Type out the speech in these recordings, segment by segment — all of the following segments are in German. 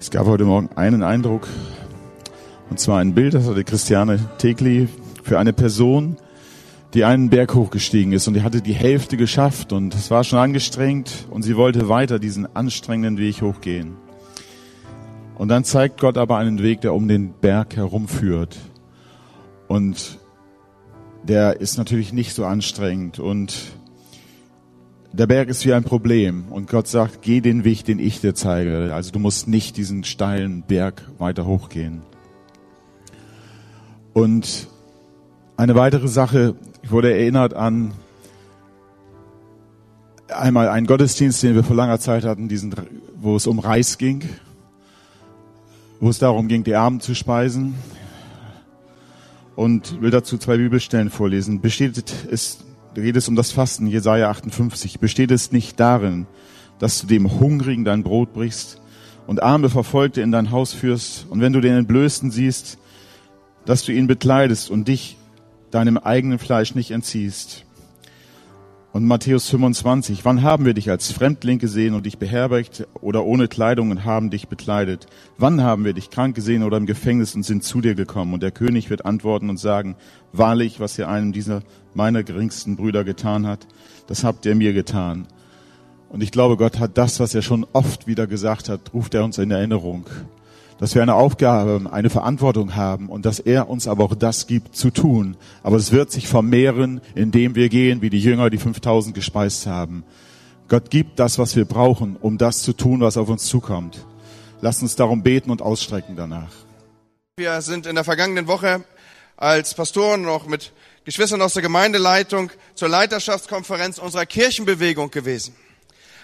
Es gab heute Morgen einen Eindruck, und zwar ein Bild, das hatte Christiane Tegli für eine Person, die einen Berg hochgestiegen ist und die hatte die Hälfte geschafft und es war schon angestrengt und sie wollte weiter diesen anstrengenden Weg hochgehen. Und dann zeigt Gott aber einen Weg, der um den Berg herumführt. Und der ist natürlich nicht so anstrengend und der Berg ist wie ein Problem und Gott sagt, geh den Weg, den ich dir zeige. Also du musst nicht diesen steilen Berg weiter hochgehen. Und eine weitere Sache, ich wurde erinnert an einmal einen Gottesdienst, den wir vor langer Zeit hatten, diesen, wo es um Reis ging, wo es darum ging, die Armen zu speisen. Und will dazu zwei Bibelstellen vorlesen. Besteht es es um das Fasten, Jesaja 58. Besteht es nicht darin, dass du dem Hungrigen dein Brot brichst und arme Verfolgte in dein Haus führst und wenn du den Entblößten siehst, dass du ihn bekleidest und dich deinem eigenen Fleisch nicht entziehst. Und Matthäus 25, wann haben wir dich als Fremdling gesehen und dich beherbergt oder ohne Kleidung und haben dich bekleidet? Wann haben wir dich krank gesehen oder im Gefängnis und sind zu dir gekommen? Und der König wird antworten und sagen, wahrlich, was ihr einem dieser meiner geringsten Brüder getan hat, das habt ihr mir getan. Und ich glaube, Gott hat das, was er schon oft wieder gesagt hat, ruft er uns in Erinnerung dass wir eine Aufgabe, eine Verantwortung haben und dass er uns aber auch das gibt zu tun. Aber es wird sich vermehren, indem wir gehen, wie die Jünger, die 5000 gespeist haben. Gott gibt das, was wir brauchen, um das zu tun, was auf uns zukommt. Lasst uns darum beten und ausstrecken danach. Wir sind in der vergangenen Woche als Pastoren noch mit Geschwistern aus der Gemeindeleitung zur Leiterschaftskonferenz unserer Kirchenbewegung gewesen.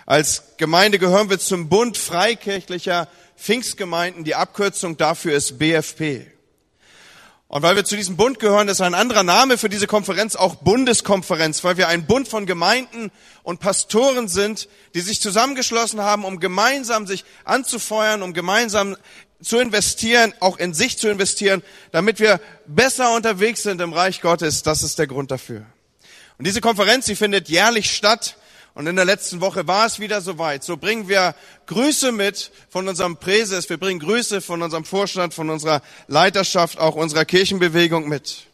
Als Gemeinde gehören wir zum Bund freikirchlicher Pfingstgemeinden. Die Abkürzung dafür ist BFP. Und weil wir zu diesem Bund gehören, ist ein anderer Name für diese Konferenz auch Bundeskonferenz, weil wir ein Bund von Gemeinden und Pastoren sind, die sich zusammengeschlossen haben, um gemeinsam sich anzufeuern, um gemeinsam zu investieren, auch in sich zu investieren, damit wir besser unterwegs sind im Reich Gottes. Das ist der Grund dafür. Und diese Konferenz, sie findet jährlich statt und in der letzten Woche war es wieder soweit. So bringen wir Grüße mit von unserem Präses. Wir bringen Grüße von unserem Vorstand, von unserer Leiterschaft, auch unserer Kirchenbewegung mit.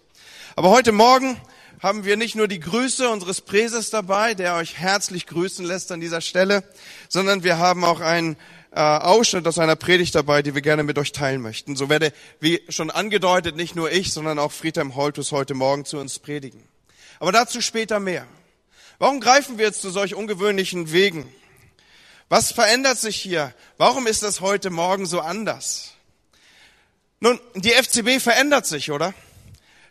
Aber heute Morgen haben wir nicht nur die Grüße unseres Präses dabei, der euch herzlich grüßen lässt an dieser Stelle, sondern wir haben auch einen äh, Ausschnitt aus einer Predigt dabei, die wir gerne mit euch teilen möchten. So werde, wie schon angedeutet, nicht nur ich, sondern auch Friedhelm Holtus heute Morgen zu uns predigen. Aber dazu später mehr. Warum greifen wir jetzt zu solch ungewöhnlichen Wegen? Was verändert sich hier? Warum ist das heute Morgen so anders? Nun, die FCB verändert sich, oder?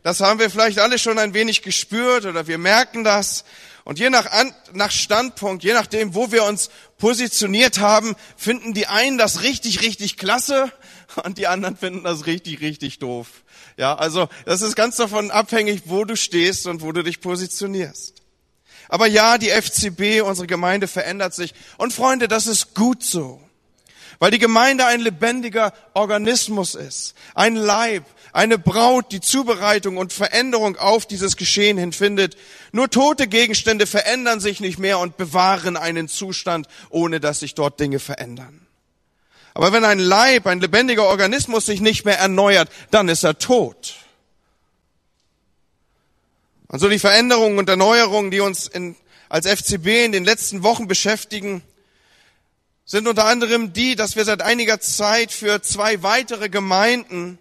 Das haben wir vielleicht alle schon ein wenig gespürt oder wir merken das. Und je nach, nach Standpunkt, je nachdem, wo wir uns positioniert haben, finden die einen das richtig, richtig klasse und die anderen finden das richtig, richtig doof. Ja, also das ist ganz davon abhängig, wo du stehst und wo du dich positionierst. Aber ja, die FCB, unsere Gemeinde verändert sich. Und Freunde, das ist gut so. Weil die Gemeinde ein lebendiger Organismus ist. Ein Leib, eine Braut, die Zubereitung und Veränderung auf dieses Geschehen hinfindet. Nur tote Gegenstände verändern sich nicht mehr und bewahren einen Zustand, ohne dass sich dort Dinge verändern. Aber wenn ein Leib, ein lebendiger Organismus sich nicht mehr erneuert, dann ist er tot. Und so die Veränderungen und Erneuerungen, die uns in, als FCB in den letzten Wochen beschäftigen, sind unter anderem die, dass wir seit einiger Zeit für zwei weitere Gemeinden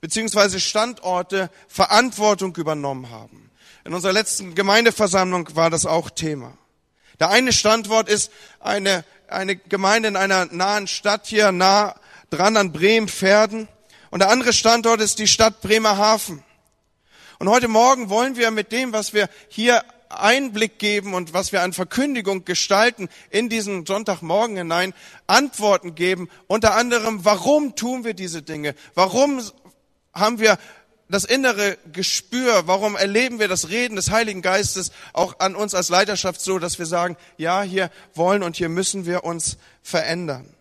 beziehungsweise Standorte Verantwortung übernommen haben. In unserer letzten Gemeindeversammlung war das auch Thema. Der eine Standort ist eine, eine Gemeinde in einer nahen Stadt hier nah dran an Bremen-Pferden. Und der andere Standort ist die Stadt Bremerhaven. Und heute Morgen wollen wir mit dem, was wir hier Einblick geben und was wir an Verkündigung gestalten in diesen Sonntagmorgen hinein, Antworten geben. Unter anderem, warum tun wir diese Dinge? Warum haben wir das innere Gespür? Warum erleben wir das Reden des Heiligen Geistes auch an uns als Leiterschaft so, dass wir sagen, ja, hier wollen und hier müssen wir uns verändern?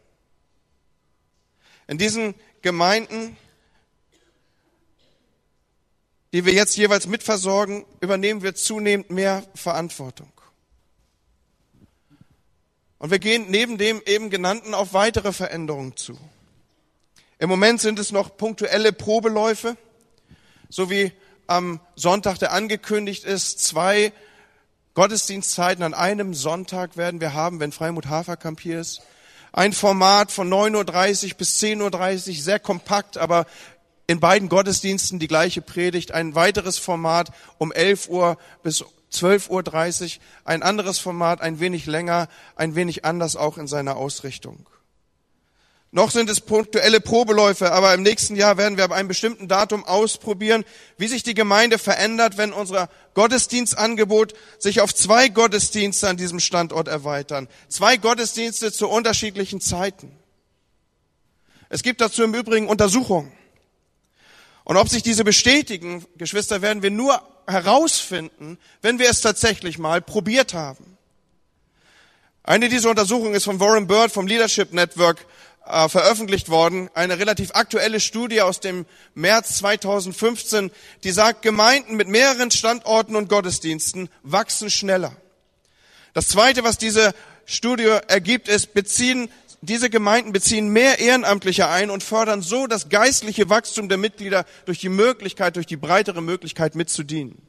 In diesen Gemeinden die wir jetzt jeweils mitversorgen, übernehmen wir zunehmend mehr Verantwortung. Und wir gehen neben dem eben genannten auf weitere Veränderungen zu. Im Moment sind es noch punktuelle Probeläufe, so wie am Sonntag, der angekündigt ist, zwei Gottesdienstzeiten an einem Sonntag werden wir haben, wenn Freimut Haferkamp hier ist. Ein Format von 9.30 Uhr bis 10.30 Uhr, sehr kompakt, aber in beiden Gottesdiensten die gleiche Predigt. Ein weiteres Format um 11 Uhr bis 12.30 Uhr. Ein anderes Format, ein wenig länger, ein wenig anders auch in seiner Ausrichtung. Noch sind es punktuelle Probeläufe, aber im nächsten Jahr werden wir ab einem bestimmten Datum ausprobieren, wie sich die Gemeinde verändert, wenn unser Gottesdienstangebot sich auf zwei Gottesdienste an diesem Standort erweitern. Zwei Gottesdienste zu unterschiedlichen Zeiten. Es gibt dazu im Übrigen Untersuchungen. Und ob sich diese bestätigen, Geschwister, werden wir nur herausfinden, wenn wir es tatsächlich mal probiert haben. Eine dieser Untersuchungen ist von Warren Bird vom Leadership Network äh, veröffentlicht worden, eine relativ aktuelle Studie aus dem März 2015, die sagt, Gemeinden mit mehreren Standorten und Gottesdiensten wachsen schneller. Das Zweite, was diese Studie ergibt, ist, beziehen, diese Gemeinden beziehen mehr Ehrenamtliche ein und fördern so das geistliche Wachstum der Mitglieder durch die Möglichkeit, durch die breitere Möglichkeit mitzudienen.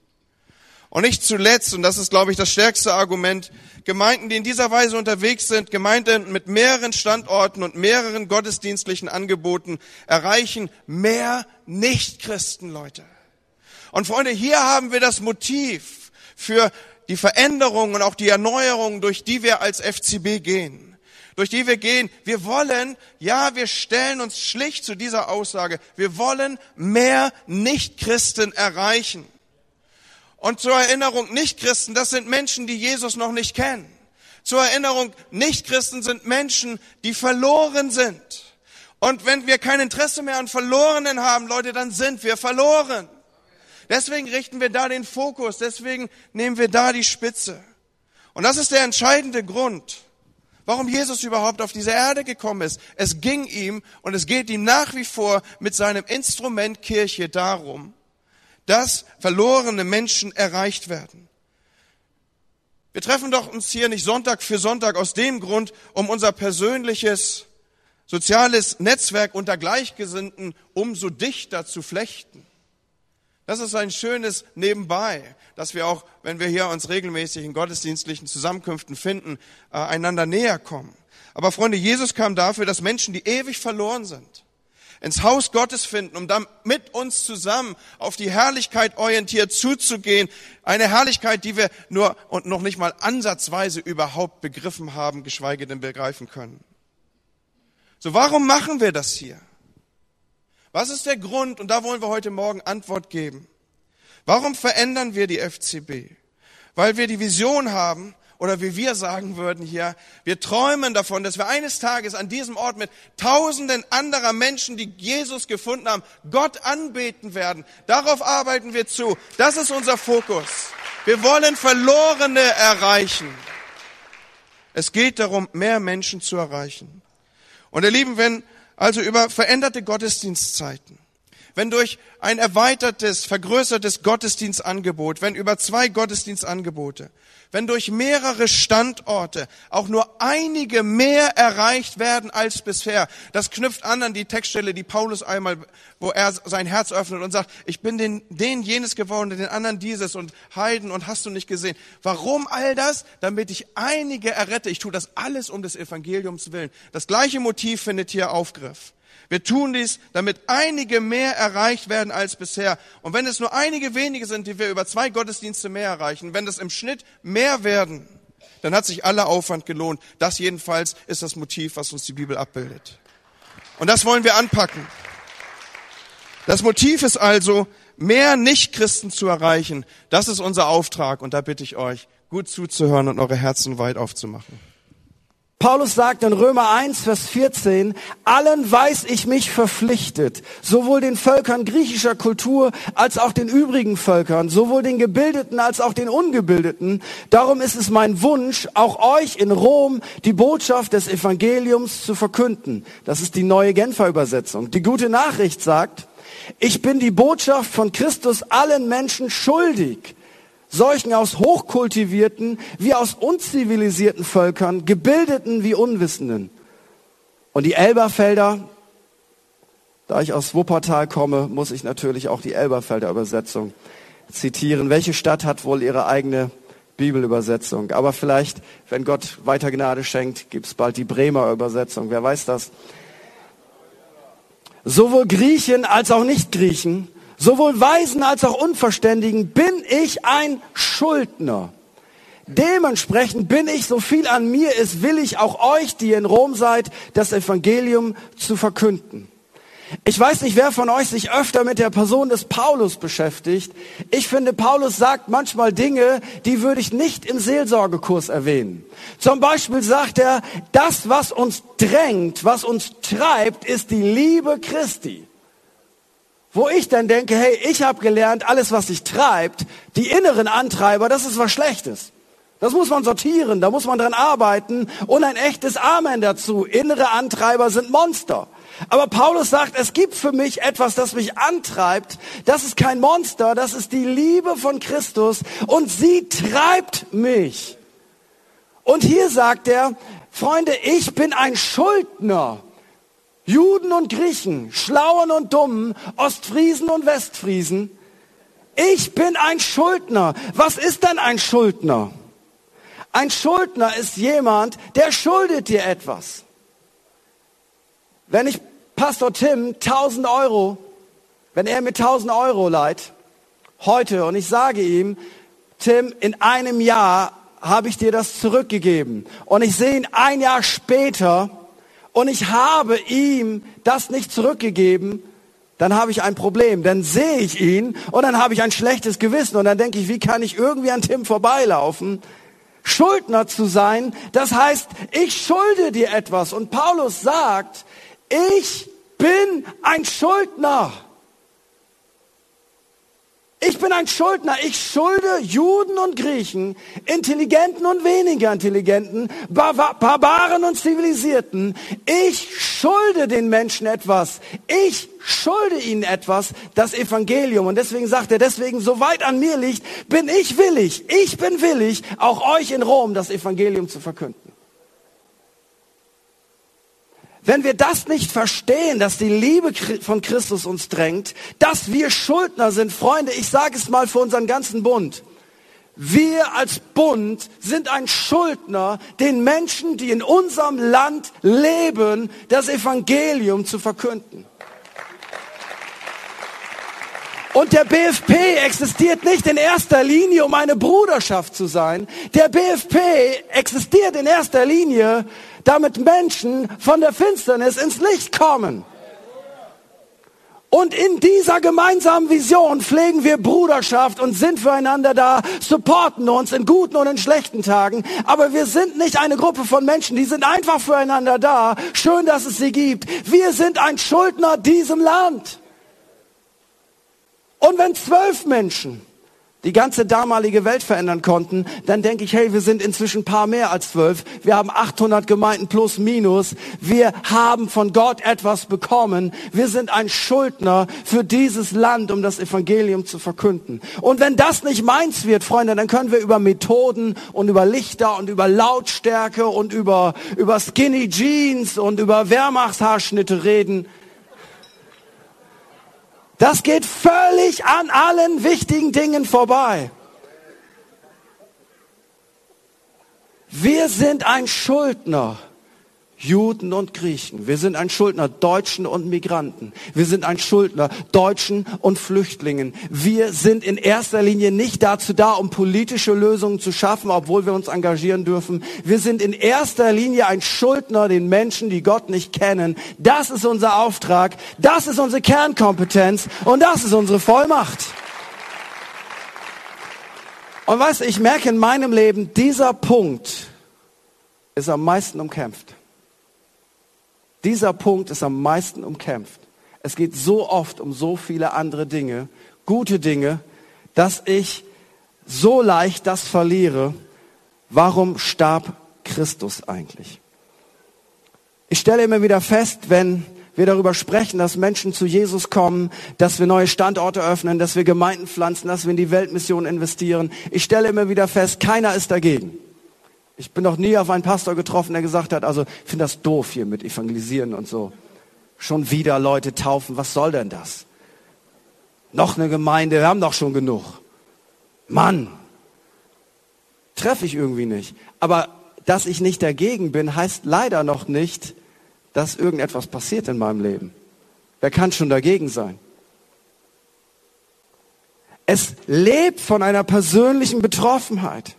Und nicht zuletzt, und das ist, glaube ich, das stärkste Argument, Gemeinden, die in dieser Weise unterwegs sind, Gemeinden mit mehreren Standorten und mehreren gottesdienstlichen Angeboten, erreichen mehr Nichtchristen, Leute. Und Freunde, hier haben wir das Motiv für die Veränderung und auch die Erneuerung, durch die wir als FCB gehen. Durch die wir gehen. Wir wollen, ja, wir stellen uns schlicht zu dieser Aussage, wir wollen mehr Nichtchristen erreichen. Und zur Erinnerung, Nichtchristen, das sind Menschen, die Jesus noch nicht kennen. Zur Erinnerung, Nichtchristen sind Menschen, die verloren sind. Und wenn wir kein Interesse mehr an Verlorenen haben, Leute, dann sind wir verloren. Deswegen richten wir da den Fokus, deswegen nehmen wir da die Spitze. Und das ist der entscheidende Grund, warum Jesus überhaupt auf diese Erde gekommen ist. Es ging ihm und es geht ihm nach wie vor mit seinem Instrument Kirche darum, dass verlorene Menschen erreicht werden. Wir treffen doch uns hier nicht Sonntag für Sonntag aus dem Grund, um unser persönliches soziales Netzwerk unter Gleichgesinnten umso dichter zu flechten. Das ist ein schönes Nebenbei, dass wir auch, wenn wir hier uns regelmäßig in gottesdienstlichen Zusammenkünften finden, äh, einander näher kommen. Aber Freunde, Jesus kam dafür, dass Menschen, die ewig verloren sind, ins Haus Gottes finden, um dann mit uns zusammen auf die Herrlichkeit orientiert zuzugehen. Eine Herrlichkeit, die wir nur und noch nicht mal ansatzweise überhaupt begriffen haben, geschweige denn begreifen können. So, warum machen wir das hier? Was ist der Grund? Und da wollen wir heute Morgen Antwort geben. Warum verändern wir die FCB? Weil wir die Vision haben, oder wie wir sagen würden hier, wir träumen davon, dass wir eines Tages an diesem Ort mit tausenden anderer Menschen, die Jesus gefunden haben, Gott anbeten werden. Darauf arbeiten wir zu. Das ist unser Fokus. Wir wollen Verlorene erreichen. Es geht darum, mehr Menschen zu erreichen. Und ihr Lieben, wenn also über veränderte Gottesdienstzeiten, wenn durch ein erweitertes, vergrößertes Gottesdienstangebot, wenn über zwei Gottesdienstangebote, wenn durch mehrere Standorte auch nur einige mehr erreicht werden als bisher. Das knüpft an an die Textstelle, die Paulus einmal, wo er sein Herz öffnet und sagt, ich bin den, den jenes geworden, den anderen dieses und Heiden und hast du nicht gesehen. Warum all das? Damit ich einige errette. Ich tue das alles um des Evangeliums willen. Das gleiche Motiv findet hier Aufgriff. Wir tun dies, damit einige mehr erreicht werden als bisher. Und wenn es nur einige wenige sind, die wir über zwei Gottesdienste mehr erreichen, wenn das im Schnitt mehr werden, dann hat sich aller Aufwand gelohnt. Das jedenfalls ist das Motiv, was uns die Bibel abbildet. Und das wollen wir anpacken. Das Motiv ist also, mehr Nichtchristen zu erreichen. Das ist unser Auftrag. Und da bitte ich euch, gut zuzuhören und eure Herzen weit aufzumachen. Paulus sagt in Römer 1, Vers 14, allen weiß ich mich verpflichtet, sowohl den Völkern griechischer Kultur als auch den übrigen Völkern, sowohl den Gebildeten als auch den Ungebildeten. Darum ist es mein Wunsch, auch euch in Rom die Botschaft des Evangeliums zu verkünden. Das ist die neue Genfer Übersetzung. Die gute Nachricht sagt, ich bin die Botschaft von Christus allen Menschen schuldig solchen aus hochkultivierten wie aus unzivilisierten Völkern, gebildeten wie Unwissenden. Und die Elberfelder Da ich aus Wuppertal komme, muss ich natürlich auch die Elberfelder Übersetzung zitieren. Welche Stadt hat wohl ihre eigene Bibelübersetzung? Aber vielleicht, wenn Gott weiter Gnade schenkt, gibt es bald die Bremer Übersetzung. Wer weiß das? Sowohl Griechen als auch Nicht-Griechen, sowohl Weisen als auch Unverständigen bin ich ein Schuldner. Dementsprechend bin ich, so viel an mir ist, will ich auch euch, die in Rom seid, das Evangelium zu verkünden. Ich weiß nicht, wer von euch sich öfter mit der Person des Paulus beschäftigt. Ich finde, Paulus sagt manchmal Dinge, die würde ich nicht im Seelsorgekurs erwähnen. Zum Beispiel sagt er, das, was uns drängt, was uns treibt, ist die Liebe Christi. Wo ich dann denke, hey, ich habe gelernt, alles, was sich treibt, die inneren Antreiber, das ist was Schlechtes. Das muss man sortieren, da muss man dran arbeiten und ein echtes Amen dazu. Innere Antreiber sind Monster. Aber Paulus sagt, es gibt für mich etwas, das mich antreibt. Das ist kein Monster, das ist die Liebe von Christus und sie treibt mich. Und hier sagt er, Freunde, ich bin ein Schuldner. Juden und Griechen, Schlauen und Dummen, Ostfriesen und Westfriesen. Ich bin ein Schuldner. Was ist denn ein Schuldner? Ein Schuldner ist jemand, der schuldet dir etwas. Wenn ich Pastor Tim 1000 Euro, wenn er mir 1000 Euro leiht, heute, und ich sage ihm, Tim, in einem Jahr habe ich dir das zurückgegeben. Und ich sehe ihn ein Jahr später und ich habe ihm das nicht zurückgegeben, dann habe ich ein Problem. Dann sehe ich ihn und dann habe ich ein schlechtes Gewissen und dann denke ich, wie kann ich irgendwie an Tim vorbeilaufen? Schuldner zu sein, das heißt, ich schulde dir etwas. Und Paulus sagt, ich bin ein Schuldner. Ich bin ein Schuldner. Ich schulde Juden und Griechen, Intelligenten und weniger Intelligenten, Barbaren und Zivilisierten. Ich schulde den Menschen etwas. Ich schulde ihnen etwas, das Evangelium. Und deswegen sagt er, deswegen, soweit an mir liegt, bin ich willig, ich bin willig, auch euch in Rom das Evangelium zu verkünden. Wenn wir das nicht verstehen, dass die Liebe von Christus uns drängt, dass wir Schuldner sind, Freunde, ich sage es mal für unseren ganzen Bund. Wir als Bund sind ein Schuldner, den Menschen, die in unserem Land leben, das Evangelium zu verkünden. Und der BFP existiert nicht in erster Linie, um eine Bruderschaft zu sein. Der BFP existiert in erster Linie, damit Menschen von der Finsternis ins Licht kommen. Und in dieser gemeinsamen Vision pflegen wir Bruderschaft und sind füreinander da, supporten uns in guten und in schlechten Tagen. Aber wir sind nicht eine Gruppe von Menschen, die sind einfach füreinander da. Schön, dass es sie gibt. Wir sind ein Schuldner diesem Land. Und wenn zwölf Menschen die ganze damalige Welt verändern konnten, dann denke ich, hey, wir sind inzwischen ein paar mehr als zwölf. Wir haben 800 Gemeinden plus minus. Wir haben von Gott etwas bekommen. Wir sind ein Schuldner für dieses Land, um das Evangelium zu verkünden. Und wenn das nicht meins wird, Freunde, dann können wir über Methoden und über Lichter und über Lautstärke und über, über Skinny Jeans und über Wehrmachtshaarschnitte reden. Das geht völlig an allen wichtigen Dingen vorbei. Wir sind ein Schuldner. Juden und Griechen. Wir sind ein Schuldner Deutschen und Migranten. Wir sind ein Schuldner Deutschen und Flüchtlingen. Wir sind in erster Linie nicht dazu da, um politische Lösungen zu schaffen, obwohl wir uns engagieren dürfen. Wir sind in erster Linie ein Schuldner den Menschen, die Gott nicht kennen. Das ist unser Auftrag. Das ist unsere Kernkompetenz und das ist unsere Vollmacht. Und du, ich merke in meinem Leben, dieser Punkt ist am meisten umkämpft. Dieser Punkt ist am meisten umkämpft. Es geht so oft um so viele andere Dinge, gute Dinge, dass ich so leicht das verliere. Warum starb Christus eigentlich? Ich stelle immer wieder fest, wenn wir darüber sprechen, dass Menschen zu Jesus kommen, dass wir neue Standorte öffnen, dass wir Gemeinden pflanzen, dass wir in die Weltmission investieren. Ich stelle immer wieder fest, keiner ist dagegen. Ich bin noch nie auf einen Pastor getroffen, der gesagt hat, also ich finde das doof hier mit Evangelisieren und so. Schon wieder Leute taufen, was soll denn das? Noch eine Gemeinde, wir haben doch schon genug. Mann, treffe ich irgendwie nicht. Aber dass ich nicht dagegen bin, heißt leider noch nicht, dass irgendetwas passiert in meinem Leben. Wer kann schon dagegen sein? Es lebt von einer persönlichen Betroffenheit.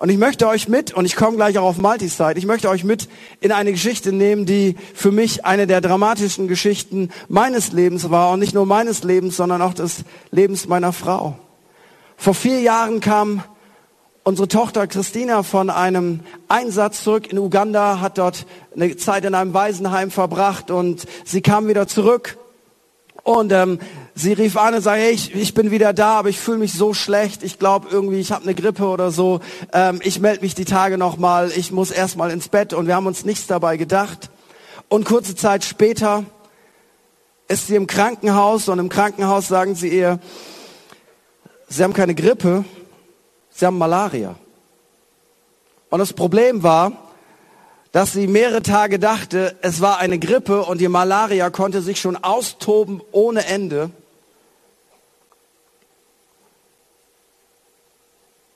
Und ich möchte euch mit, und ich komme gleich auch auf Maltis Zeit, ich möchte euch mit in eine Geschichte nehmen, die für mich eine der dramatischen Geschichten meines Lebens war. Und nicht nur meines Lebens, sondern auch des Lebens meiner Frau. Vor vier Jahren kam unsere Tochter Christina von einem Einsatz zurück in Uganda, hat dort eine Zeit in einem Waisenheim verbracht und sie kam wieder zurück. Und ähm, sie rief an und sagte, hey, ich, ich bin wieder da, aber ich fühle mich so schlecht. Ich glaube irgendwie, ich habe eine Grippe oder so. Ähm, ich melde mich die Tage nochmal. Ich muss erstmal ins Bett. Und wir haben uns nichts dabei gedacht. Und kurze Zeit später ist sie im Krankenhaus und im Krankenhaus sagen sie ihr, sie haben keine Grippe, sie haben Malaria. Und das Problem war, dass sie mehrere Tage dachte, es war eine Grippe und die Malaria konnte sich schon austoben ohne Ende.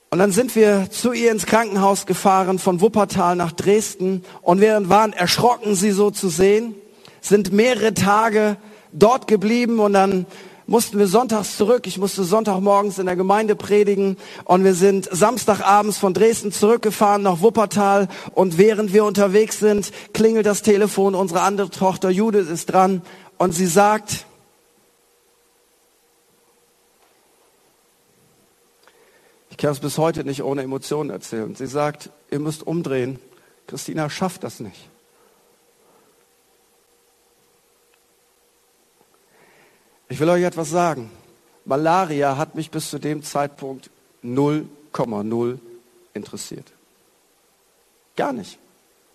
Und dann sind wir zu ihr ins Krankenhaus gefahren, von Wuppertal nach Dresden. Und wir waren erschrocken, sie so zu sehen, sind mehrere Tage dort geblieben und dann mussten wir sonntags zurück. Ich musste Sonntagmorgens in der Gemeinde predigen und wir sind Samstagabends von Dresden zurückgefahren nach Wuppertal und während wir unterwegs sind, klingelt das Telefon. Unsere andere Tochter Judith ist dran und sie sagt, ich kann es bis heute nicht ohne Emotionen erzählen. Sie sagt, ihr müsst umdrehen. Christina schafft das nicht. Ich will euch etwas sagen. Malaria hat mich bis zu dem Zeitpunkt 0,0 interessiert. Gar nicht.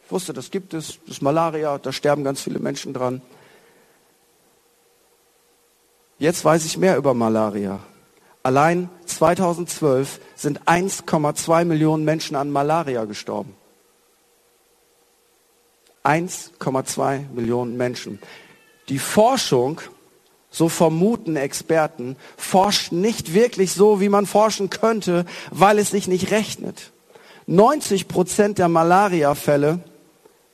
Ich wusste, das gibt es, das ist Malaria, da sterben ganz viele Menschen dran. Jetzt weiß ich mehr über Malaria. Allein 2012 sind 1,2 Millionen Menschen an Malaria gestorben. 1,2 Millionen Menschen. Die Forschung so vermuten Experten, forscht nicht wirklich so, wie man forschen könnte, weil es sich nicht rechnet. 90 Prozent der Malariafälle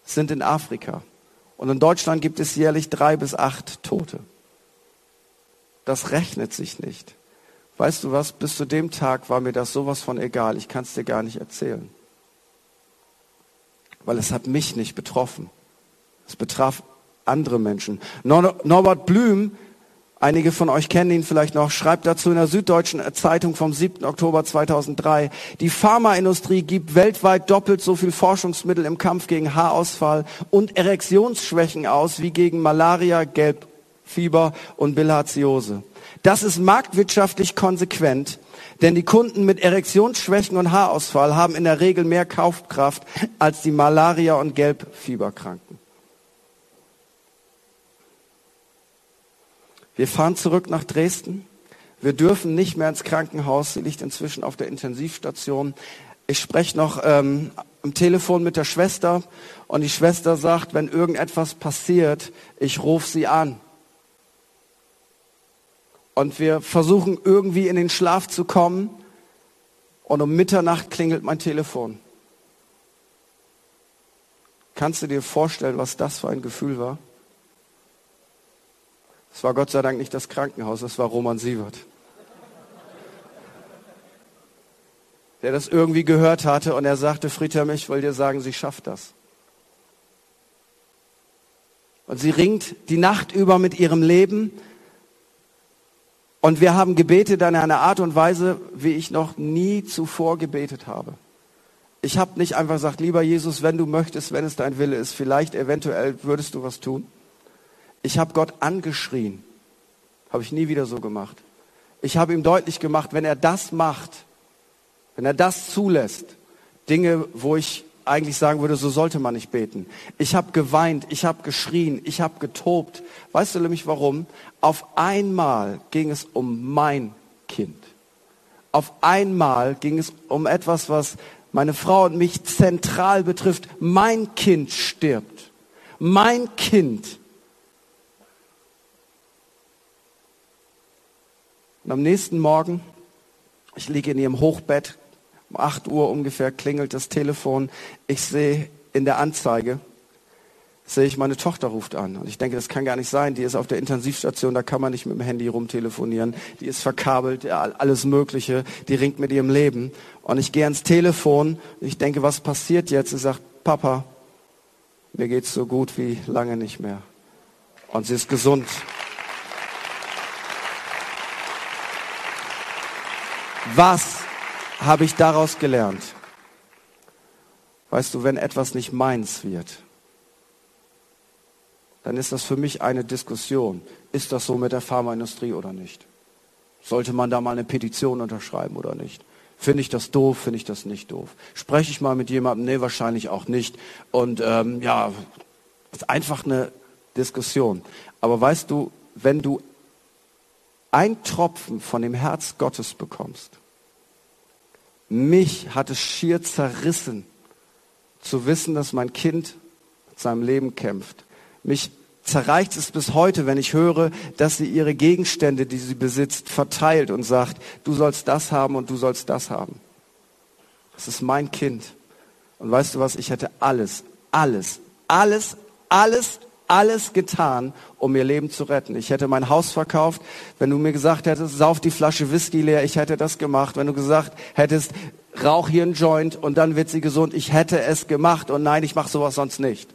sind in Afrika. Und in Deutschland gibt es jährlich drei bis acht Tote. Das rechnet sich nicht. Weißt du was, bis zu dem Tag war mir das sowas von egal. Ich kann es dir gar nicht erzählen. Weil es hat mich nicht betroffen. Es betraf andere Menschen. Norbert Blüm Einige von euch kennen ihn vielleicht noch, schreibt dazu in der Süddeutschen Zeitung vom 7. Oktober 2003, die Pharmaindustrie gibt weltweit doppelt so viel Forschungsmittel im Kampf gegen Haarausfall und Erektionsschwächen aus wie gegen Malaria, Gelbfieber und Bilharziose. Das ist marktwirtschaftlich konsequent, denn die Kunden mit Erektionsschwächen und Haarausfall haben in der Regel mehr Kaufkraft als die Malaria- und Gelbfieberkranken. Wir fahren zurück nach Dresden. Wir dürfen nicht mehr ins Krankenhaus. Sie liegt inzwischen auf der Intensivstation. Ich spreche noch ähm, am Telefon mit der Schwester und die Schwester sagt, wenn irgendetwas passiert, ich rufe sie an. Und wir versuchen irgendwie in den Schlaf zu kommen und um Mitternacht klingelt mein Telefon. Kannst du dir vorstellen, was das für ein Gefühl war? Es war Gott sei Dank nicht das Krankenhaus, es war Roman Sievert. Der das irgendwie gehört hatte und er sagte, Friedhelm, ich will dir sagen, sie schafft das. Und sie ringt die Nacht über mit ihrem Leben. Und wir haben gebetet in einer Art und Weise, wie ich noch nie zuvor gebetet habe. Ich habe nicht einfach gesagt, lieber Jesus, wenn du möchtest, wenn es dein Wille ist, vielleicht eventuell würdest du was tun. Ich habe Gott angeschrien. Habe ich nie wieder so gemacht. Ich habe ihm deutlich gemacht, wenn er das macht, wenn er das zulässt, Dinge, wo ich eigentlich sagen würde, so sollte man nicht beten. Ich habe geweint, ich habe geschrien, ich habe getobt. Weißt du nämlich warum? Auf einmal ging es um mein Kind. Auf einmal ging es um etwas, was meine Frau und mich zentral betrifft. Mein Kind stirbt. Mein Kind Und am nächsten Morgen, ich liege in ihrem Hochbett, um 8 Uhr ungefähr klingelt das Telefon. Ich sehe in der Anzeige, sehe ich, meine Tochter ruft an. Und ich denke, das kann gar nicht sein. Die ist auf der Intensivstation, da kann man nicht mit dem Handy rumtelefonieren. Die ist verkabelt, alles Mögliche. Die ringt mit ihrem Leben. Und ich gehe ans Telefon. Ich denke, was passiert jetzt? Sie sagt, Papa, mir geht's so gut wie lange nicht mehr. Und sie ist gesund. Was habe ich daraus gelernt? Weißt du, wenn etwas nicht meins wird, dann ist das für mich eine Diskussion. Ist das so mit der Pharmaindustrie oder nicht? Sollte man da mal eine Petition unterschreiben oder nicht? Finde ich das doof, finde ich das nicht doof? Spreche ich mal mit jemandem? Nee, wahrscheinlich auch nicht. Und ähm, ja, ist einfach eine Diskussion. Aber weißt du, wenn du ein Tropfen von dem Herz Gottes bekommst, mich hat es schier zerrissen, zu wissen, dass mein Kind mit seinem Leben kämpft. Mich zerreicht es bis heute, wenn ich höre, dass sie ihre Gegenstände, die sie besitzt, verteilt und sagt, du sollst das haben und du sollst das haben. Das ist mein Kind. Und weißt du was, ich hätte alles, alles, alles, alles, alles getan, um ihr Leben zu retten. Ich hätte mein Haus verkauft. Wenn du mir gesagt hättest, sauf die Flasche Whisky leer, ich hätte das gemacht. Wenn du gesagt hättest, rauch hier einen Joint und dann wird sie gesund, ich hätte es gemacht. Und nein, ich mache sowas sonst nicht.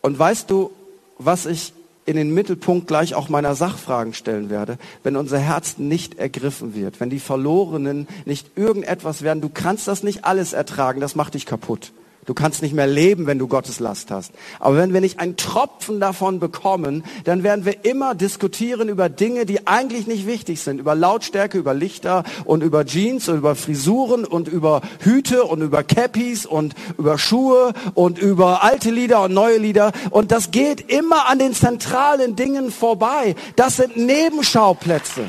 Und weißt du, was ich in den Mittelpunkt gleich auch meiner Sachfragen stellen werde, wenn unser Herz nicht ergriffen wird, wenn die Verlorenen nicht irgendetwas werden, du kannst das nicht alles ertragen, das macht dich kaputt. Du kannst nicht mehr leben, wenn du Gottes Last hast. Aber wenn wir nicht einen Tropfen davon bekommen, dann werden wir immer diskutieren über Dinge, die eigentlich nicht wichtig sind. Über Lautstärke, über Lichter und über Jeans und über Frisuren und über Hüte und über Cappies und über Schuhe und über alte Lieder und neue Lieder. Und das geht immer an den zentralen Dingen vorbei. Das sind Nebenschauplätze.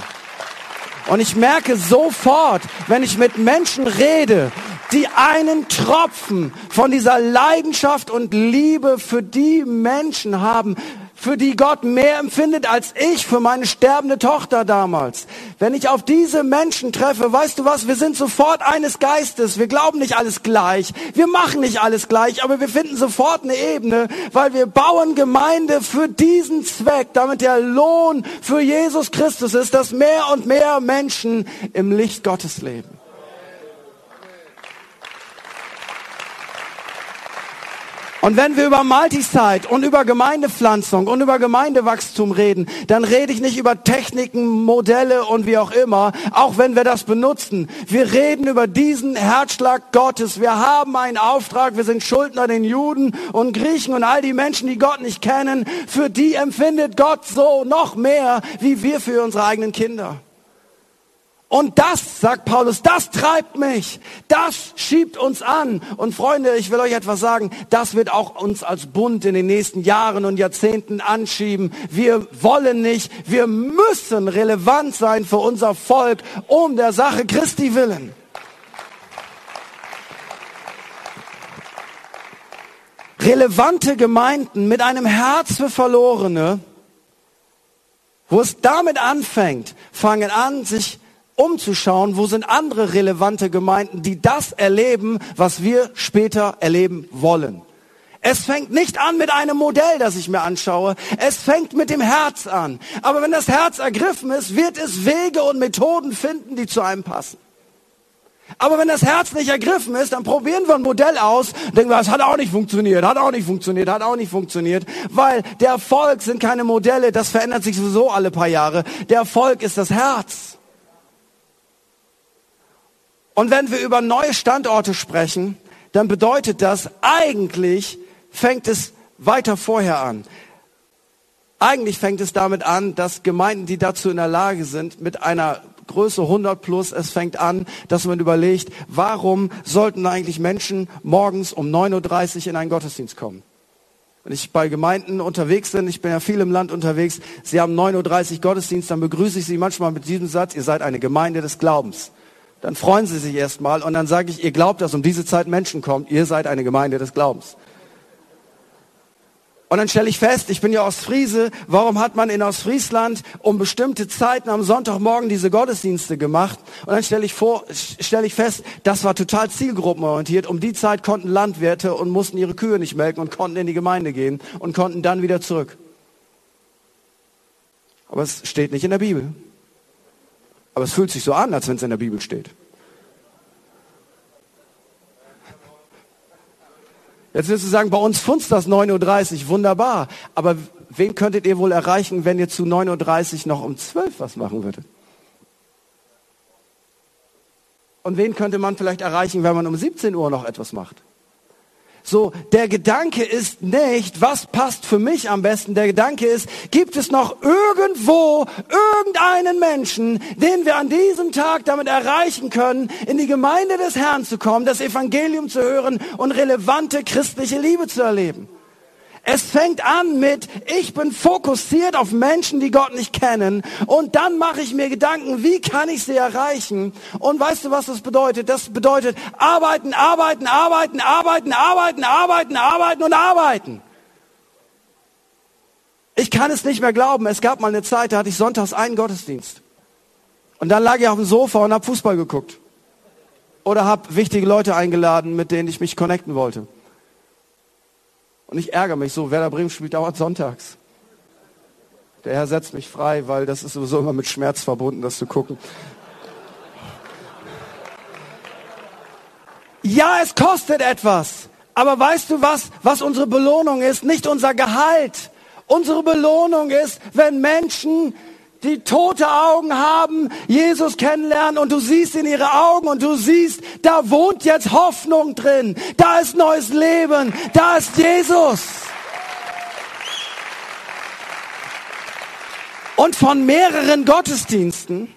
Und ich merke sofort, wenn ich mit Menschen rede, die einen Tropfen von dieser Leidenschaft und Liebe für die Menschen haben, für die Gott mehr empfindet als ich für meine sterbende Tochter damals. Wenn ich auf diese Menschen treffe, weißt du was, wir sind sofort eines Geistes. Wir glauben nicht alles gleich. Wir machen nicht alles gleich, aber wir finden sofort eine Ebene, weil wir bauen Gemeinde für diesen Zweck, damit der Lohn für Jesus Christus ist, dass mehr und mehr Menschen im Licht Gottes leben. Und wenn wir über Multisite und über Gemeindepflanzung und über Gemeindewachstum reden, dann rede ich nicht über Techniken, Modelle und wie auch immer, auch wenn wir das benutzen. Wir reden über diesen Herzschlag Gottes. Wir haben einen Auftrag. Wir sind Schuldner den Juden und Griechen und all die Menschen, die Gott nicht kennen. Für die empfindet Gott so noch mehr, wie wir für unsere eigenen Kinder. Und das, sagt Paulus, das treibt mich, das schiebt uns an. Und Freunde, ich will euch etwas sagen, das wird auch uns als Bund in den nächsten Jahren und Jahrzehnten anschieben. Wir wollen nicht, wir müssen relevant sein für unser Volk um der Sache Christi willen. Relevante Gemeinden mit einem Herz für Verlorene, wo es damit anfängt, fangen an, sich umzuschauen, wo sind andere relevante Gemeinden, die das erleben, was wir später erleben wollen. Es fängt nicht an mit einem Modell, das ich mir anschaue. Es fängt mit dem Herz an. Aber wenn das Herz ergriffen ist, wird es Wege und Methoden finden, die zu einem passen. Aber wenn das Herz nicht ergriffen ist, dann probieren wir ein Modell aus, denken wir, es hat auch nicht funktioniert, hat auch nicht funktioniert, hat auch nicht funktioniert, weil der Erfolg sind keine Modelle, das verändert sich sowieso alle paar Jahre. Der Erfolg ist das Herz. Und wenn wir über neue Standorte sprechen, dann bedeutet das, eigentlich fängt es weiter vorher an. Eigentlich fängt es damit an, dass Gemeinden, die dazu in der Lage sind, mit einer Größe 100 plus, es fängt an, dass man überlegt, warum sollten eigentlich Menschen morgens um 9.30 Uhr in einen Gottesdienst kommen? Wenn ich bei Gemeinden unterwegs bin, ich bin ja viel im Land unterwegs, sie haben 9.30 Uhr Gottesdienst, dann begrüße ich sie manchmal mit diesem Satz, ihr seid eine Gemeinde des Glaubens dann freuen sie sich erstmal und dann sage ich, ihr glaubt, dass um diese Zeit Menschen kommen, ihr seid eine Gemeinde des Glaubens. Und dann stelle ich fest, ich bin ja Ostfriese, warum hat man in Ostfriesland um bestimmte Zeiten am Sonntagmorgen diese Gottesdienste gemacht? Und dann stelle ich vor, stelle ich fest, das war total zielgruppenorientiert. Um die Zeit konnten Landwirte und mussten ihre Kühe nicht melken und konnten in die Gemeinde gehen und konnten dann wieder zurück. Aber es steht nicht in der Bibel. Aber es fühlt sich so an, als wenn es in der Bibel steht. Jetzt wirst du sagen, bei uns funzt das 9.30 Uhr, wunderbar. Aber wen könntet ihr wohl erreichen, wenn ihr zu 9.30 Uhr noch um 12 was machen würdet? Und wen könnte man vielleicht erreichen, wenn man um 17 Uhr noch etwas macht? So, der Gedanke ist nicht, was passt für mich am besten. Der Gedanke ist, gibt es noch irgendwo irgendeinen Menschen, den wir an diesem Tag damit erreichen können, in die Gemeinde des Herrn zu kommen, das Evangelium zu hören und relevante christliche Liebe zu erleben? Es fängt an mit, ich bin fokussiert auf Menschen, die Gott nicht kennen. Und dann mache ich mir Gedanken, wie kann ich sie erreichen? Und weißt du, was das bedeutet? Das bedeutet arbeiten, arbeiten, arbeiten, arbeiten, arbeiten, arbeiten, arbeiten und arbeiten. Ich kann es nicht mehr glauben. Es gab mal eine Zeit, da hatte ich sonntags einen Gottesdienst. Und dann lag ich auf dem Sofa und habe Fußball geguckt. Oder habe wichtige Leute eingeladen, mit denen ich mich connecten wollte. Und ich ärgere mich so, Werder Bremen spielt dauernd sonntags. Der Herr setzt mich frei, weil das ist sowieso immer mit Schmerz verbunden, das zu gucken. Ja, es kostet etwas. Aber weißt du was, was unsere Belohnung ist? Nicht unser Gehalt. Unsere Belohnung ist, wenn Menschen die tote Augen haben, Jesus kennenlernen und du siehst in ihre Augen und du siehst, da wohnt jetzt Hoffnung drin, da ist neues Leben, da ist Jesus. Und von mehreren Gottesdiensten,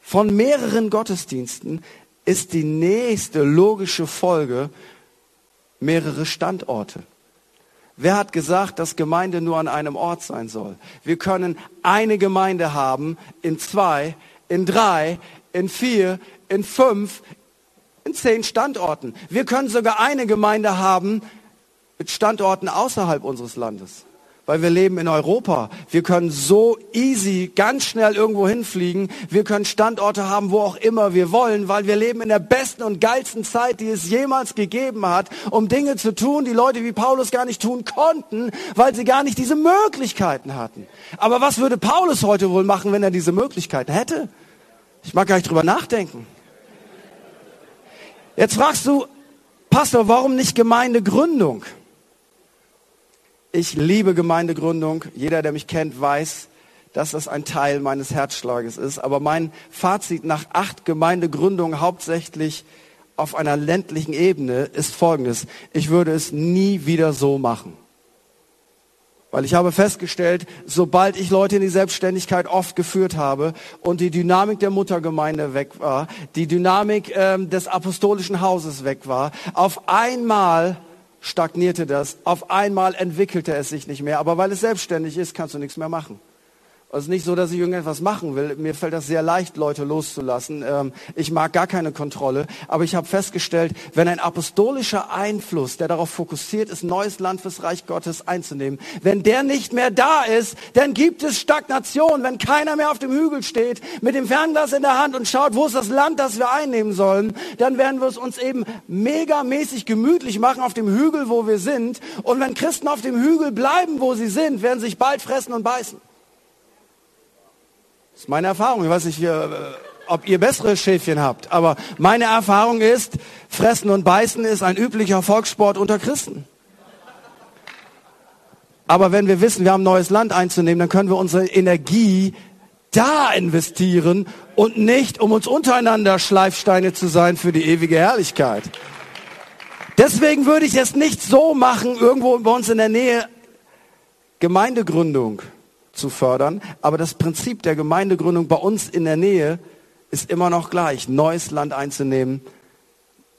von mehreren Gottesdiensten ist die nächste logische Folge mehrere Standorte. Wer hat gesagt, dass Gemeinde nur an einem Ort sein soll? Wir können eine Gemeinde haben in zwei, in drei, in vier, in fünf, in zehn Standorten. Wir können sogar eine Gemeinde haben mit Standorten außerhalb unseres Landes weil wir leben in Europa. Wir können so easy, ganz schnell irgendwo hinfliegen. Wir können Standorte haben, wo auch immer wir wollen, weil wir leben in der besten und geilsten Zeit, die es jemals gegeben hat, um Dinge zu tun, die Leute wie Paulus gar nicht tun konnten, weil sie gar nicht diese Möglichkeiten hatten. Aber was würde Paulus heute wohl machen, wenn er diese Möglichkeiten hätte? Ich mag gar nicht drüber nachdenken. Jetzt fragst du, Pastor, warum nicht Gemeindegründung? Ich liebe Gemeindegründung. Jeder, der mich kennt, weiß, dass das ein Teil meines Herzschlages ist. Aber mein Fazit nach acht Gemeindegründungen hauptsächlich auf einer ländlichen Ebene ist folgendes. Ich würde es nie wieder so machen. Weil ich habe festgestellt, sobald ich Leute in die Selbstständigkeit oft geführt habe und die Dynamik der Muttergemeinde weg war, die Dynamik ähm, des apostolischen Hauses weg war, auf einmal stagnierte das. Auf einmal entwickelte es sich nicht mehr. Aber weil es selbstständig ist, kannst du nichts mehr machen. Es ist nicht so, dass ich irgendetwas machen will. Mir fällt das sehr leicht, Leute loszulassen. Ähm, ich mag gar keine Kontrolle. Aber ich habe festgestellt, wenn ein apostolischer Einfluss, der darauf fokussiert ist, neues Land fürs Reich Gottes einzunehmen, wenn der nicht mehr da ist, dann gibt es Stagnation. Wenn keiner mehr auf dem Hügel steht, mit dem Fernglas in der Hand und schaut, wo ist das Land, das wir einnehmen sollen, dann werden wir es uns eben megamäßig gemütlich machen auf dem Hügel, wo wir sind. Und wenn Christen auf dem Hügel bleiben, wo sie sind, werden sie sich bald fressen und beißen. Das ist meine Erfahrung. Ich weiß nicht, ob ihr bessere Schäfchen habt, aber meine Erfahrung ist, Fressen und Beißen ist ein üblicher Volkssport unter Christen. Aber wenn wir wissen, wir haben ein neues Land einzunehmen, dann können wir unsere Energie da investieren und nicht, um uns untereinander Schleifsteine zu sein für die ewige Herrlichkeit. Deswegen würde ich es nicht so machen, irgendwo bei uns in der Nähe Gemeindegründung zu fördern. Aber das Prinzip der Gemeindegründung bei uns in der Nähe ist immer noch gleich. Neues Land einzunehmen,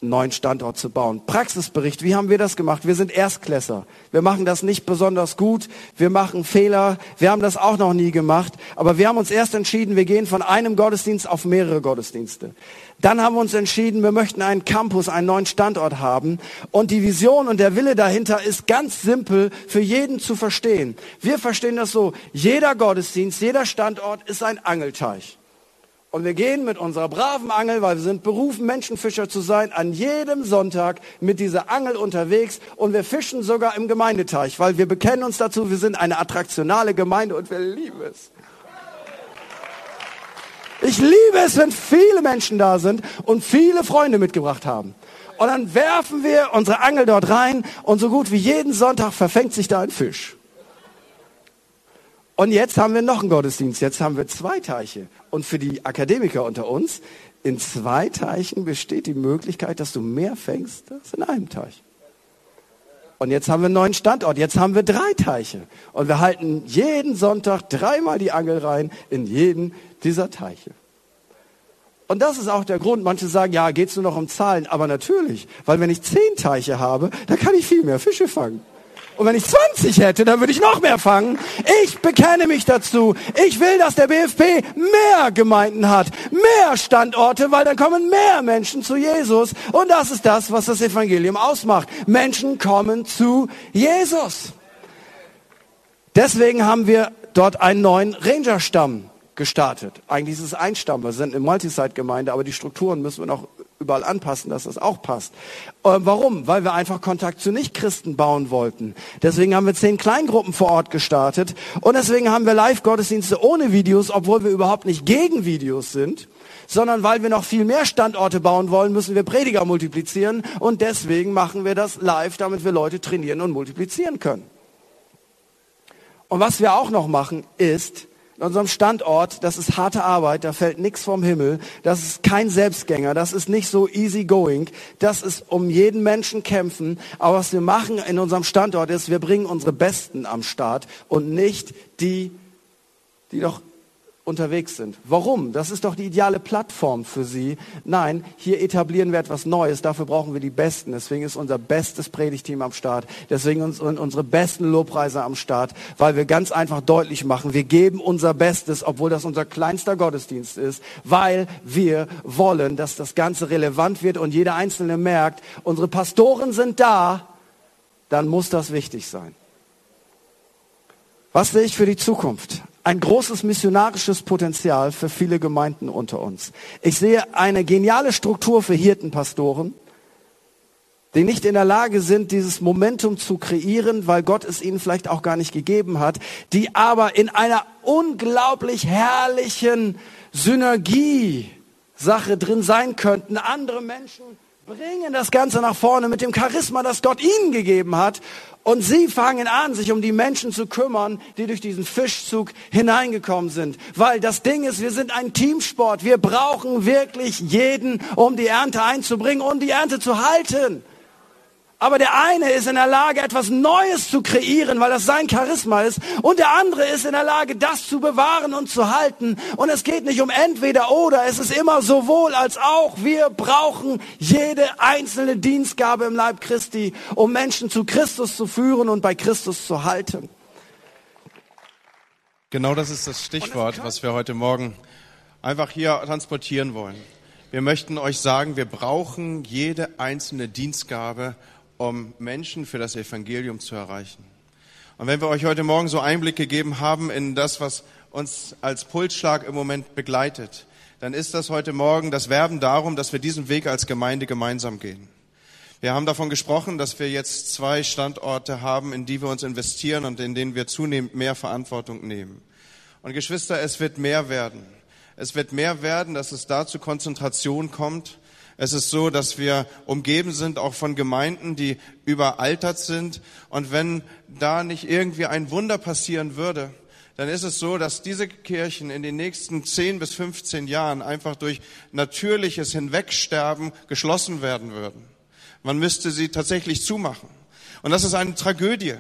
neuen Standort zu bauen. Praxisbericht, wie haben wir das gemacht? Wir sind Erstklässer. Wir machen das nicht besonders gut. Wir machen Fehler. Wir haben das auch noch nie gemacht. Aber wir haben uns erst entschieden, wir gehen von einem Gottesdienst auf mehrere Gottesdienste. Dann haben wir uns entschieden, wir möchten einen Campus, einen neuen Standort haben. Und die Vision und der Wille dahinter ist ganz simpel für jeden zu verstehen. Wir verstehen das so, jeder Gottesdienst, jeder Standort ist ein Angelteich. Und wir gehen mit unserer braven Angel, weil wir sind berufen, Menschenfischer zu sein, an jedem Sonntag mit dieser Angel unterwegs. Und wir fischen sogar im Gemeindeteich, weil wir bekennen uns dazu, wir sind eine attraktionale Gemeinde und wir lieben es. Ich liebe es, wenn viele Menschen da sind und viele Freunde mitgebracht haben. Und dann werfen wir unsere Angel dort rein und so gut wie jeden Sonntag verfängt sich da ein Fisch. Und jetzt haben wir noch einen Gottesdienst. Jetzt haben wir zwei Teiche. Und für die Akademiker unter uns, in zwei Teichen besteht die Möglichkeit, dass du mehr fängst als in einem Teich. Und jetzt haben wir einen neuen Standort. Jetzt haben wir drei Teiche. Und wir halten jeden Sonntag dreimal die Angel rein in jeden dieser Teiche. Und das ist auch der Grund. Manche sagen, ja, geht's nur noch um Zahlen. Aber natürlich, weil wenn ich zehn Teiche habe, dann kann ich viel mehr Fische fangen. Und wenn ich 20 hätte, dann würde ich noch mehr fangen. Ich bekenne mich dazu. Ich will, dass der BFP mehr Gemeinden hat, mehr Standorte, weil dann kommen mehr Menschen zu Jesus. Und das ist das, was das Evangelium ausmacht. Menschen kommen zu Jesus. Deswegen haben wir dort einen neuen Rangerstamm gestartet. Eigentlich ist es ein Stamm, wir sind eine Multisite-Gemeinde, aber die Strukturen müssen wir noch überall anpassen, dass das auch passt. Äh, warum? Weil wir einfach Kontakt zu Nichtchristen bauen wollten. Deswegen haben wir zehn Kleingruppen vor Ort gestartet und deswegen haben wir Live-Gottesdienste ohne Videos, obwohl wir überhaupt nicht gegen Videos sind, sondern weil wir noch viel mehr Standorte bauen wollen, müssen wir Prediger multiplizieren und deswegen machen wir das live, damit wir Leute trainieren und multiplizieren können. Und was wir auch noch machen, ist, in unserem Standort, das ist harte Arbeit, da fällt nichts vom Himmel, das ist kein Selbstgänger, das ist nicht so easy going, das ist um jeden Menschen kämpfen. Aber was wir machen in unserem Standort ist, wir bringen unsere Besten am Start und nicht die, die doch unterwegs sind. Warum? Das ist doch die ideale Plattform für sie. Nein, hier etablieren wir etwas Neues. Dafür brauchen wir die Besten. Deswegen ist unser bestes Predigteam am Start. Deswegen sind unsere besten Lobpreiser am Start, weil wir ganz einfach deutlich machen, wir geben unser Bestes, obwohl das unser kleinster Gottesdienst ist, weil wir wollen, dass das Ganze relevant wird und jeder Einzelne merkt, unsere Pastoren sind da, dann muss das wichtig sein. Was sehe ich für die Zukunft? Ein großes missionarisches Potenzial für viele Gemeinden unter uns. Ich sehe eine geniale Struktur für Hirtenpastoren, die nicht in der Lage sind, dieses Momentum zu kreieren, weil Gott es ihnen vielleicht auch gar nicht gegeben hat, die aber in einer unglaublich herrlichen Synergie-Sache drin sein könnten, andere Menschen bringen das Ganze nach vorne mit dem Charisma, das Gott ihnen gegeben hat. Und sie fangen an, sich um die Menschen zu kümmern, die durch diesen Fischzug hineingekommen sind. Weil das Ding ist, wir sind ein Teamsport. Wir brauchen wirklich jeden, um die Ernte einzubringen und die Ernte zu halten. Aber der eine ist in der Lage, etwas Neues zu kreieren, weil das sein Charisma ist. Und der andere ist in der Lage, das zu bewahren und zu halten. Und es geht nicht um entweder oder. Es ist immer sowohl als auch. Wir brauchen jede einzelne Dienstgabe im Leib Christi, um Menschen zu Christus zu führen und bei Christus zu halten. Genau das ist das Stichwort, was wir heute Morgen einfach hier transportieren wollen. Wir möchten euch sagen, wir brauchen jede einzelne Dienstgabe, um Menschen für das Evangelium zu erreichen. Und wenn wir euch heute Morgen so Einblick gegeben haben in das, was uns als Pulsschlag im Moment begleitet, dann ist das heute Morgen das Werben darum, dass wir diesen Weg als Gemeinde gemeinsam gehen. Wir haben davon gesprochen, dass wir jetzt zwei Standorte haben, in die wir uns investieren und in denen wir zunehmend mehr Verantwortung nehmen. Und Geschwister, es wird mehr werden. Es wird mehr werden, dass es da zu Konzentration kommt, es ist so, dass wir umgeben sind auch von Gemeinden, die überaltert sind. Und wenn da nicht irgendwie ein Wunder passieren würde, dann ist es so, dass diese Kirchen in den nächsten 10 bis 15 Jahren einfach durch natürliches Hinwegsterben geschlossen werden würden. Man müsste sie tatsächlich zumachen. Und das ist eine Tragödie.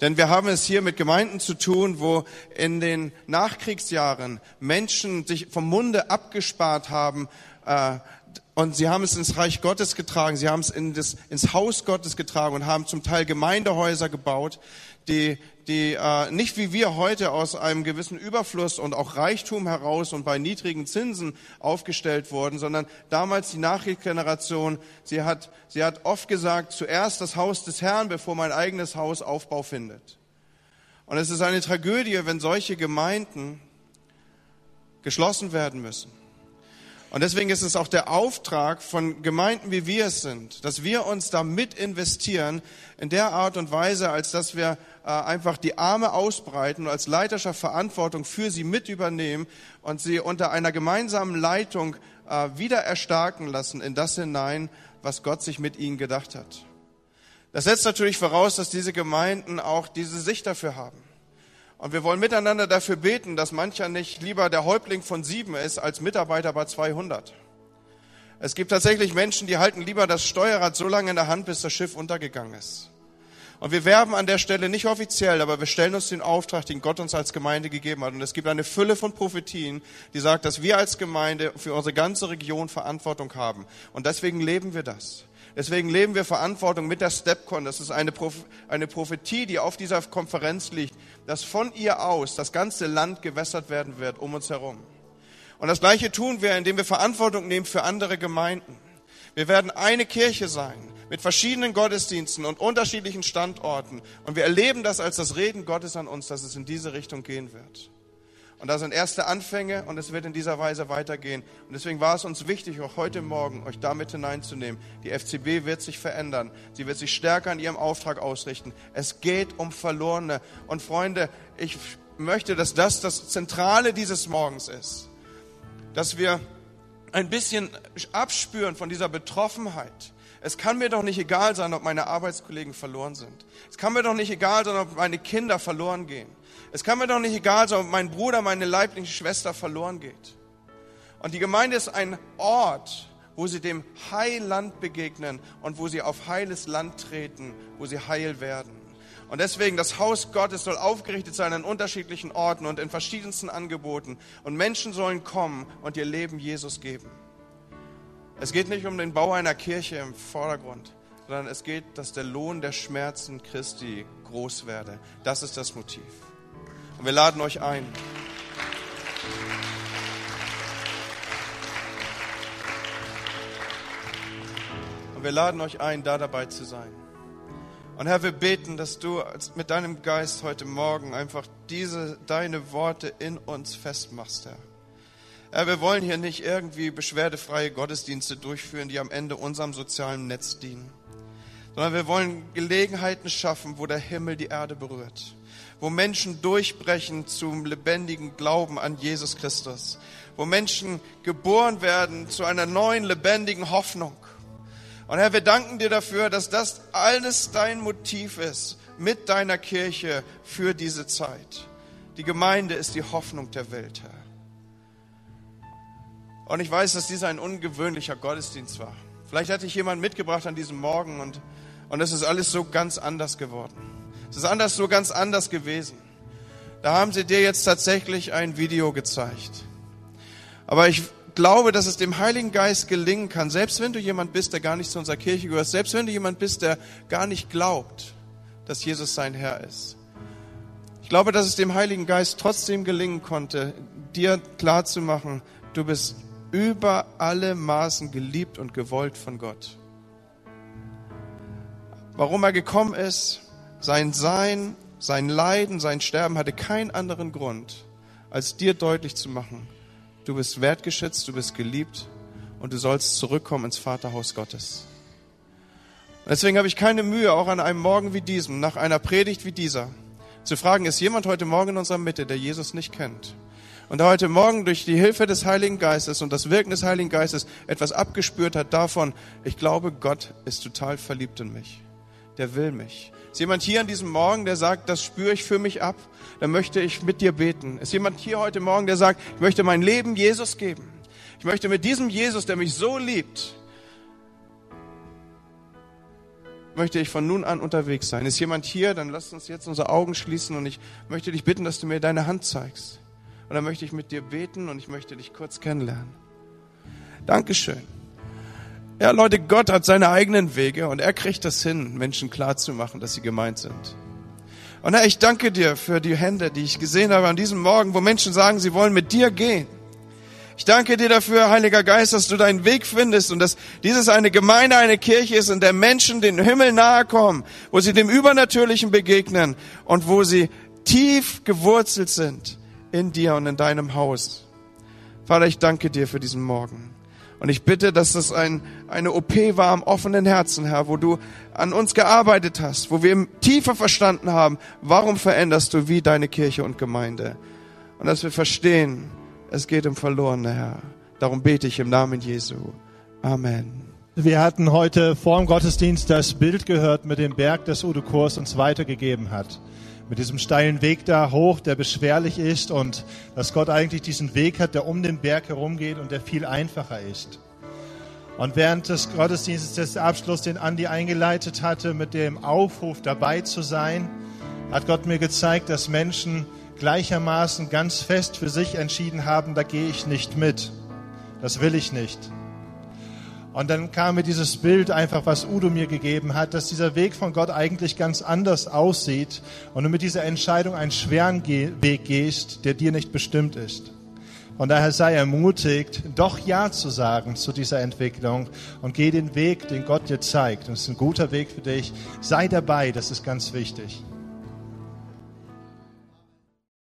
Denn wir haben es hier mit Gemeinden zu tun, wo in den Nachkriegsjahren Menschen sich vom Munde abgespart haben, äh, und sie haben es ins Reich Gottes getragen, sie haben es in das, ins Haus Gottes getragen und haben zum Teil Gemeindehäuser gebaut, die, die äh, nicht wie wir heute aus einem gewissen Überfluss und auch Reichtum heraus und bei niedrigen Zinsen aufgestellt wurden, sondern damals die Nachkriegsgeneration, sie hat, sie hat oft gesagt, zuerst das Haus des Herrn, bevor mein eigenes Haus Aufbau findet. Und es ist eine Tragödie, wenn solche Gemeinden geschlossen werden müssen. Und deswegen ist es auch der Auftrag von Gemeinden, wie wir es sind, dass wir uns da mit investieren in der Art und Weise, als dass wir äh, einfach die Arme ausbreiten und als Leiterschaft Verantwortung für sie mit übernehmen und sie unter einer gemeinsamen Leitung äh, wieder erstarken lassen in das hinein, was Gott sich mit ihnen gedacht hat. Das setzt natürlich voraus, dass diese Gemeinden auch diese Sicht dafür haben. Und wir wollen miteinander dafür beten, dass mancher nicht lieber der Häuptling von sieben ist als Mitarbeiter bei 200. Es gibt tatsächlich Menschen, die halten lieber das Steuerrad so lange in der Hand, bis das Schiff untergegangen ist. Und wir werben an der Stelle nicht offiziell, aber wir stellen uns den Auftrag, den Gott uns als Gemeinde gegeben hat. Und es gibt eine Fülle von Prophetien, die sagt, dass wir als Gemeinde für unsere ganze Region Verantwortung haben. Und deswegen leben wir das. Deswegen leben wir Verantwortung mit der StepCon. Das ist eine, eine Prophetie, die auf dieser Konferenz liegt, dass von ihr aus das ganze Land gewässert werden wird um uns herum. Und das Gleiche tun wir, indem wir Verantwortung nehmen für andere Gemeinden. Wir werden eine Kirche sein mit verschiedenen Gottesdiensten und unterschiedlichen Standorten. Und wir erleben das als das Reden Gottes an uns, dass es in diese Richtung gehen wird. Und da sind erste Anfänge und es wird in dieser Weise weitergehen. Und deswegen war es uns wichtig, auch heute Morgen euch damit hineinzunehmen. Die FCB wird sich verändern. Sie wird sich stärker an ihrem Auftrag ausrichten. Es geht um Verlorene. Und Freunde, ich möchte, dass das das Zentrale dieses Morgens ist. Dass wir ein bisschen abspüren von dieser Betroffenheit. Es kann mir doch nicht egal sein, ob meine Arbeitskollegen verloren sind. Es kann mir doch nicht egal sein, ob meine Kinder verloren gehen. Es kann mir doch nicht egal sein, ob mein Bruder, meine leibliche Schwester verloren geht. Und die Gemeinde ist ein Ort, wo sie dem Heiland begegnen und wo sie auf heiles Land treten, wo sie heil werden. Und deswegen, das Haus Gottes soll aufgerichtet sein an unterschiedlichen Orten und in verschiedensten Angeboten. Und Menschen sollen kommen und ihr Leben Jesus geben. Es geht nicht um den Bau einer Kirche im Vordergrund, sondern es geht, dass der Lohn der Schmerzen Christi groß werde. Das ist das Motiv. Und wir laden euch ein. Und wir laden euch ein, da dabei zu sein. Und Herr, wir beten, dass du mit deinem Geist heute Morgen einfach diese, deine Worte in uns festmachst, Herr. Herr, wir wollen hier nicht irgendwie beschwerdefreie Gottesdienste durchführen, die am Ende unserem sozialen Netz dienen, sondern wir wollen Gelegenheiten schaffen, wo der Himmel die Erde berührt wo Menschen durchbrechen zum lebendigen Glauben an Jesus Christus, wo Menschen geboren werden zu einer neuen lebendigen Hoffnung. Und Herr, wir danken dir dafür, dass das alles dein Motiv ist mit deiner Kirche für diese Zeit. Die Gemeinde ist die Hoffnung der Welt, Herr. Und ich weiß, dass dieser ein ungewöhnlicher Gottesdienst war. Vielleicht hatte ich jemanden mitgebracht an diesem Morgen und, und es ist alles so ganz anders geworden. Es ist anders so ganz anders gewesen. Da haben sie dir jetzt tatsächlich ein Video gezeigt. Aber ich glaube, dass es dem Heiligen Geist gelingen kann, selbst wenn du jemand bist, der gar nicht zu unserer Kirche gehört, selbst wenn du jemand bist, der gar nicht glaubt, dass Jesus sein Herr ist. Ich glaube, dass es dem Heiligen Geist trotzdem gelingen konnte, dir klarzumachen, du bist über alle Maßen geliebt und gewollt von Gott. Warum er gekommen ist, sein Sein, sein Leiden, sein Sterben hatte keinen anderen Grund, als dir deutlich zu machen, du bist wertgeschätzt, du bist geliebt und du sollst zurückkommen ins Vaterhaus Gottes. Deswegen habe ich keine Mühe, auch an einem Morgen wie diesem, nach einer Predigt wie dieser, zu fragen, ist jemand heute Morgen in unserer Mitte, der Jesus nicht kennt? Und der heute Morgen durch die Hilfe des Heiligen Geistes und das Wirken des Heiligen Geistes etwas abgespürt hat davon, ich glaube, Gott ist total verliebt in mich. Der will mich. Ist jemand hier an diesem Morgen, der sagt, das spüre ich für mich ab, dann möchte ich mit dir beten. Ist jemand hier heute Morgen, der sagt, ich möchte mein Leben Jesus geben. Ich möchte mit diesem Jesus, der mich so liebt, möchte ich von nun an unterwegs sein. Ist jemand hier, dann lass uns jetzt unsere Augen schließen und ich möchte dich bitten, dass du mir deine Hand zeigst. Und dann möchte ich mit dir beten und ich möchte dich kurz kennenlernen. Dankeschön. Ja, Leute, Gott hat seine eigenen Wege und er kriegt das hin, Menschen klarzumachen, dass sie gemeint sind. Und Herr, ich danke dir für die Hände, die ich gesehen habe an diesem Morgen, wo Menschen sagen, sie wollen mit dir gehen. Ich danke dir dafür, Heiliger Geist, dass du deinen Weg findest und dass dieses eine Gemeinde, eine Kirche ist, in der Menschen den Himmel nahe kommen, wo sie dem Übernatürlichen begegnen und wo sie tief gewurzelt sind in dir und in deinem Haus. Vater, ich danke dir für diesen Morgen. Und ich bitte, dass das ein, eine OP war am offenen Herzen, Herr, wo du an uns gearbeitet hast, wo wir tiefer verstanden haben, warum veränderst du wie deine Kirche und Gemeinde. Und dass wir verstehen, es geht um Verlorene, Herr. Darum bete ich im Namen Jesu. Amen. Wir hatten heute vor dem Gottesdienst das Bild gehört mit dem Berg, das Udo Kurs uns weitergegeben hat. Mit diesem steilen Weg da hoch, der beschwerlich ist und dass Gott eigentlich diesen Weg hat, der um den Berg herumgeht und der viel einfacher ist. Und während des Gottesdienstes des Abschluss, den Andi eingeleitet hatte, mit dem Aufruf dabei zu sein, hat Gott mir gezeigt, dass Menschen gleichermaßen ganz fest für sich entschieden haben, da gehe ich nicht mit. Das will ich nicht. Und dann kam mir dieses Bild einfach, was Udo mir gegeben hat, dass dieser Weg von Gott eigentlich ganz anders aussieht und du mit dieser Entscheidung einen schweren Weg gehst, der dir nicht bestimmt ist. Von daher sei ermutigt, doch Ja zu sagen zu dieser Entwicklung und geh den Weg, den Gott dir zeigt. Und es ist ein guter Weg für dich. Sei dabei, das ist ganz wichtig.